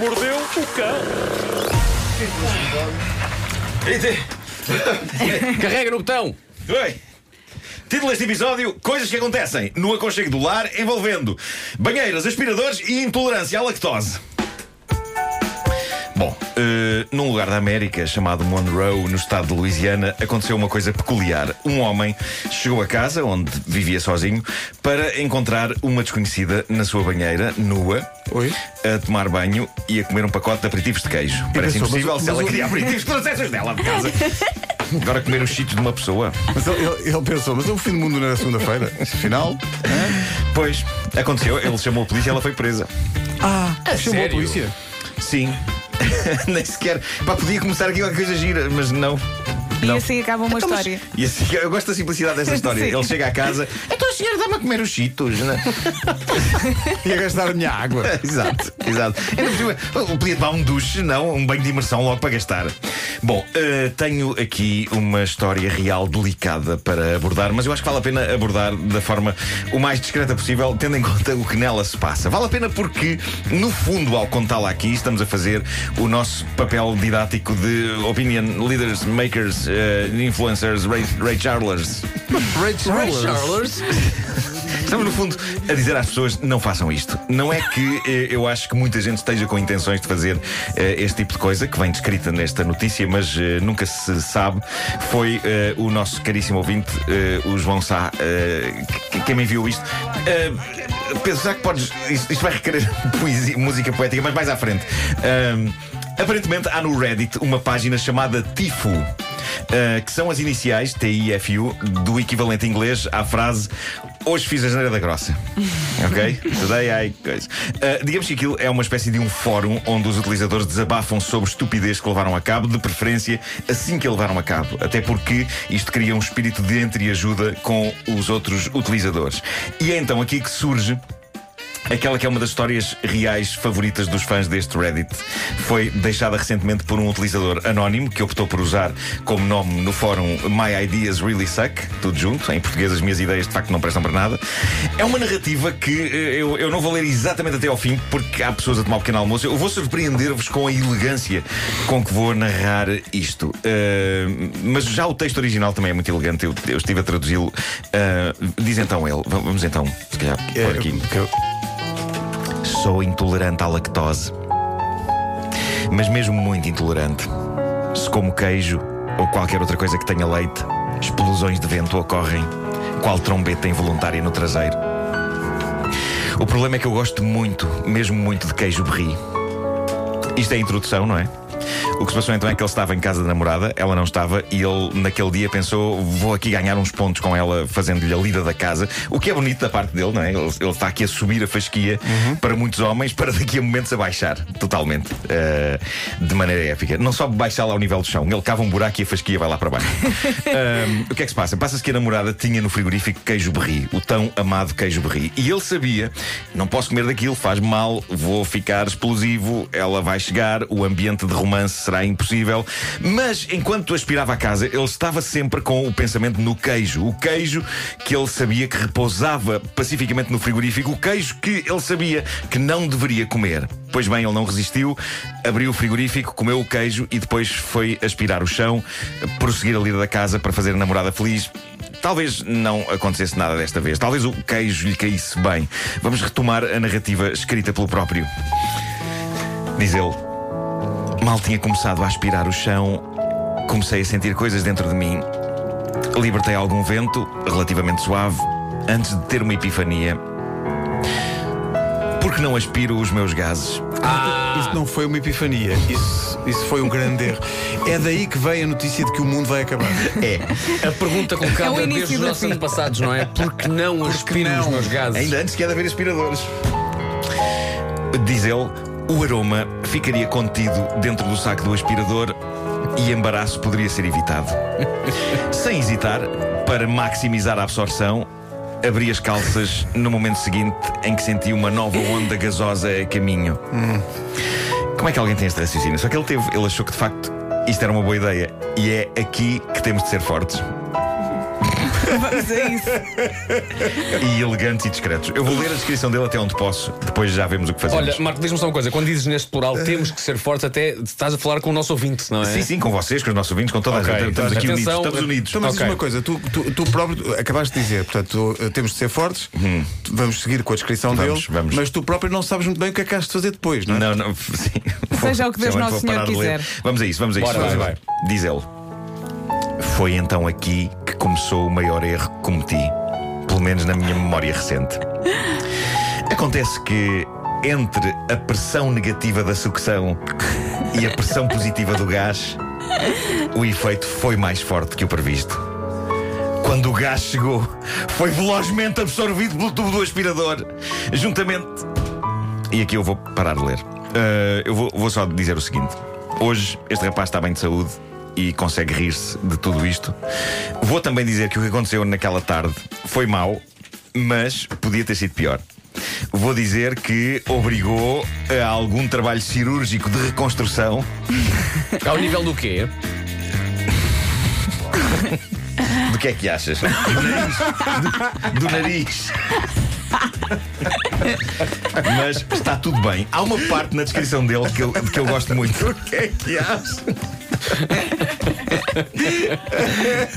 mordeu o cão. Carrega no botão. Oi. Título deste episódio: Coisas que acontecem no aconchego do lar envolvendo banheiras, aspiradores e intolerância à lactose. Eh, num lugar da América chamado Monroe, no estado de Louisiana, aconteceu uma coisa peculiar. Um homem chegou a casa, onde vivia sozinho, para encontrar uma desconhecida na sua banheira, nua, Oi? a tomar banho e a comer um pacote de aperitivos de queijo. Parece pensou, impossível mas- se ela mas o- queria aperitivos, trouxesse dela de casa. Agora comer os cheetos de uma pessoa. Mas ele, ele- ele pensou, mas é o fim do mundo na segunda-feira. Afinal. Pois, aconteceu, ele chamou a polícia e ela foi presa. Ah, chamou sério? a polícia. Sim. Nem sequer. Pá, podia começar aqui qualquer coisa gira, mas não. E Não. assim acaba uma Então, mas- história. E assim, eu gosto da simplicidade dessa história. Ele chega à casa, então a senhora dá-me a comer os cheetos, né? Ia gastar a minha água. exato, exato. Cima, eu podia tomar um duche, não, um banho de imersão logo para gastar. Bom, eh, tenho aqui uma história real delicada para abordar, mas eu acho que vale a pena abordar da forma o mais discreta possível, tendo em conta o que nela se passa. Vale a pena porque, no fundo, ao contá-la aqui, estamos a fazer o nosso papel didático de opinion leaders, makers, eh, influencers, Ray, Ray Charlers. Ray Ray Charles. Estamos, no fundo, a dizer às pessoas: não façam isto. Não é que eh, eu acho que muita gente esteja com intenções de fazer eh, este tipo de coisa, que vem descrita nesta notícia, mas eh, nunca se sabe. Foi o nosso caríssimo ouvinte, o João Sá, que- quem me enviou isto. Penso, será que podes. Isto, isto vai requerer poesia, música poética, mas mais à frente. Aparentemente há no Reddit uma página chamada Tifu. Uh, que são as iniciais, T-I-F-U, do equivalente inglês à frase Hoje fiz a geneira da grossa. Ok? Today I. Uh, digamos que aquilo é uma espécie de um fórum onde os utilizadores desabafam sobre estupidez que levaram a cabo, de preferência assim que a levaram a cabo. Até porque isto cria um espírito de entreajuda com os outros utilizadores. E é então aqui que surge. Aquela que é uma das histórias reais favoritas dos fãs deste Reddit foi deixada recentemente por um utilizador anónimo que optou por usar como nome no fórum My Ideas Really Suck, tudo junto, em português as minhas ideias de facto não prestam para nada. É uma narrativa que eh, eu, eu não vou ler exatamente até ao fim porque há pessoas a tomar um pequeno almoço. Eu vou surpreender-vos com a elegância com que vou narrar isto. Eh, mas já o texto original também é muito elegante, eu, eu estive a traduzi-lo. Eh, diz então ele, Va- vamos então, se calhar, por aqui. que eu- Sou intolerante à lactose. Mas mesmo muito intolerante. Se como queijo ou qualquer outra coisa que tenha leite, explosões de vento ocorrem, qual trombeta involuntária no traseiro. O problema é que eu gosto muito, mesmo muito, de queijo brie. Isto é introdução, não é? O que se passou então é que ele estava em casa da namorada, ela não estava, e ele naquele dia pensou: vou aqui ganhar uns pontos com ela, fazendo-lhe a lida da casa. O que é bonito da parte dele, não é? Ele, ele está aqui a subir a fasquia para muitos homens, para daqui a momentos a baixar, totalmente, eh, de maneira épica. Não só baixá-la ao nível do chão, ele cava um buraco e a fasquia vai lá para baixo. Ahm, o que é que se passa? Passa-se que a namorada tinha no frigorífico queijo berri, o tão amado queijo berri. E ele sabia: não posso comer daquilo, faz mal, vou ficar explosivo, ela vai chegar, o ambiente de romance será impossível. Mas enquanto aspirava a casa, ele estava sempre com o pensamento no queijo. O queijo que ele sabia que repousava pacificamente no frigorífico, o queijo que ele sabia que não deveria comer. Pois bem, ele não resistiu, abriu o frigorífico, comeu o queijo e depois foi aspirar o chão, prosseguir a lida da casa para fazer a namorada feliz. Talvez não acontecesse nada desta vez. Talvez o queijo lhe caísse bem. Vamos retomar a narrativa escrita pelo próprio. Diz ele: Mal tinha começado a aspirar o chão, comecei a sentir coisas dentro de mim. Libertei algum vento, relativamente suave, antes de ter uma epifania. Porque não aspiro os meus gases? Isso não foi uma epifania. Isso, isso foi um grande erro. É daí que vem a notícia de que o mundo vai acabar. É. A pergunta colocada É o início desde os do nossos fim. antepassados, não é? Porque não aspiro os meus gases? Ainda antes que é de haver aspiradores. Diz ele, o aroma ficaria contido dentro do saco do aspirador e embaraço poderia ser evitado. Sem hesitar, para maximizar a absorção, abri as calças no momento seguinte em que senti uma nova onda gasosa a caminho. Como é que alguém tem este raciocínio? Só que ele teve, ele achou que de facto isto era uma boa ideia. E é aqui que temos de ser fortes. Vamos a isso. e elegantes e discretos. Eu vou ler a descrição dele até onde posso, depois já vemos o que fazemos. Olha, Marco, diz-me só uma coisa. Quando dizes neste plural temos que ser fortes, até estás a falar com o nosso ouvinte, não é? Sim, sim, com vocês, com os nossos ouvintes, com toda Ok, a gente. Estamos aqui atenção. unidos. Estamos unidos. Então, mas diz Ok. uma coisa, tu, tu, tu próprio acabaste de dizer, portanto, tu, eh, temos de ser fortes, vamos seguir com a descrição. Vamos, dele, vamos. mas tu próprio não sabes muito bem o que é que has de fazer depois, não é? Não, não, sim. Seja o que Deus Vou- Nosso Senhor quiser. Vamos a isso, vamos a isso. Bora, vai, lá. Diz ele: Foi então aqui começou o maior erro que cometi, pelo menos na minha memória recente. Acontece que entre a pressão negativa da sucção e a pressão positiva do gás, o efeito foi mais forte que o previsto. Quando o gás chegou, foi velozmente absorvido pelo tubo do aspirador, juntamente e aqui eu vou parar de ler. Uh, eu vou, vou só dizer o seguinte: hoje este rapaz está bem de saúde e consegue rir-se de tudo isto. Vou também dizer que o que aconteceu naquela tarde foi mau, mas podia ter sido pior. Vou dizer que obrigou a algum trabalho cirúrgico de reconstrução. Ao nível do quê? Do que é que achas? Do nariz. Do, do nariz. Mas está tudo bem. Há uma parte na descrição dele que eu, que eu gosto muito. O que é que achas?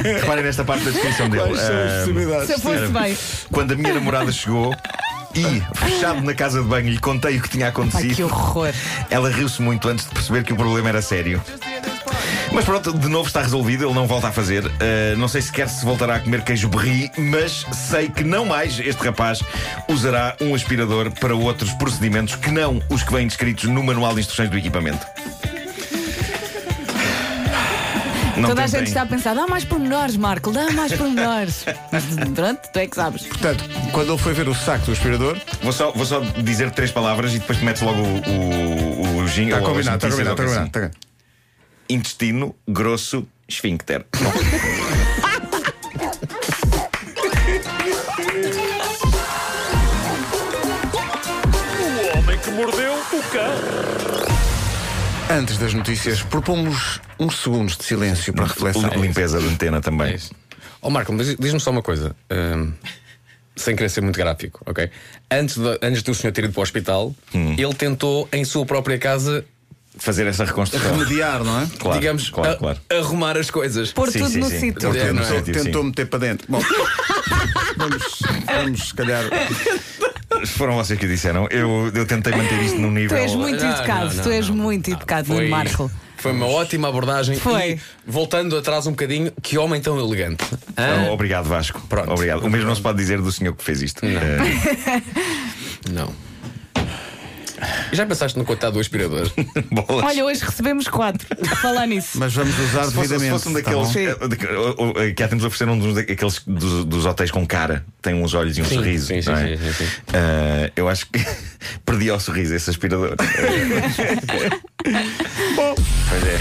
Reparem nesta parte da descrição dele. Quais são as possibilidades? Se eu fosse bem. quando a minha namorada chegou e, fechado na casa de banho, lhe contei o que tinha Ai, que acontecido. horror. Ela riu-se muito antes de perceber que o problema era sério. Mas pronto, de novo está resolvido, ele não volta a fazer. Uh, não sei sequer se voltará a comer queijo berri, mas sei que não mais este rapaz usará um aspirador para outros procedimentos que não os que vêm descritos no manual de instruções do equipamento. Não Toda a gente está a pensar, dá mais pormenores, Marco, dá mais pormenores. Mas pronto, tu é que sabes. Portanto, quando ele foi ver o saco do aspirador, Vou só, vou só dizer três palavras e depois metes logo o, o, o jingle. está combinado, está combinado, está combinado. assim. Intestino grosso esfíncter. O homem que mordeu o cão. Antes das notícias, propomos uns segundos de silêncio para reflexão. Limpeza de antena também. É. Ó Marco, mas diz-me só uma coisa. hum, sem querer ser muito gráfico, ok? Antes, de, antes do senhor ter ido para o hospital, Hum. ele tentou, em sua própria casa, Fazer essa reconstrução. Remediar, não é? Claro, digamos, claro, a- claro. arrumar as coisas. Pôr Sim, tudo sim, no sim. sítio. É, é? tentou, Tentou meter para dentro. Bom, vamos, vamos, se calhar. Foram vocês que disseram. Eu, eu tentei manter isto num Tu nível. és muito Não, educado, não, não, tu és não. muito educado, Foi, Marco. foi uma ótima abordagem. Foi. E, voltando atrás um bocadinho, que homem tão elegante. Oh, Obrigado, Vasco. Pronto. Obrigado. O mesmo não se pode dizer do senhor que fez isto. Eh, Não. Já pensaste no coitado do aspirador? bolas. Olha, hoje recebemos quatro. A falar nisso. Mas vamos usar se fosse, se devidamente. fosse um tá daqueles. eh, eh, que há tempos ofereceram um dos, daqueles dos, dos hotéis com cara, tem uns olhos e um Sim, sorriso. sim, sim, não é? sim, sim, sim. Eh, eu acho que perdi ao sorriso esse aspirador. Bom, Pois é.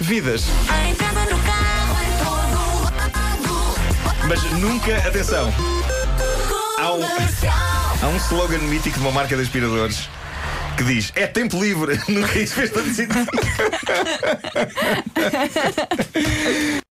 vidas. Em casa, no carro, em todo lado. Mas nunca, atenção, Há um- Comercial. Há um slogan mítico de uma marca de aspiradores que diz: É tempo livre. Nunca isso fez tanto sentido.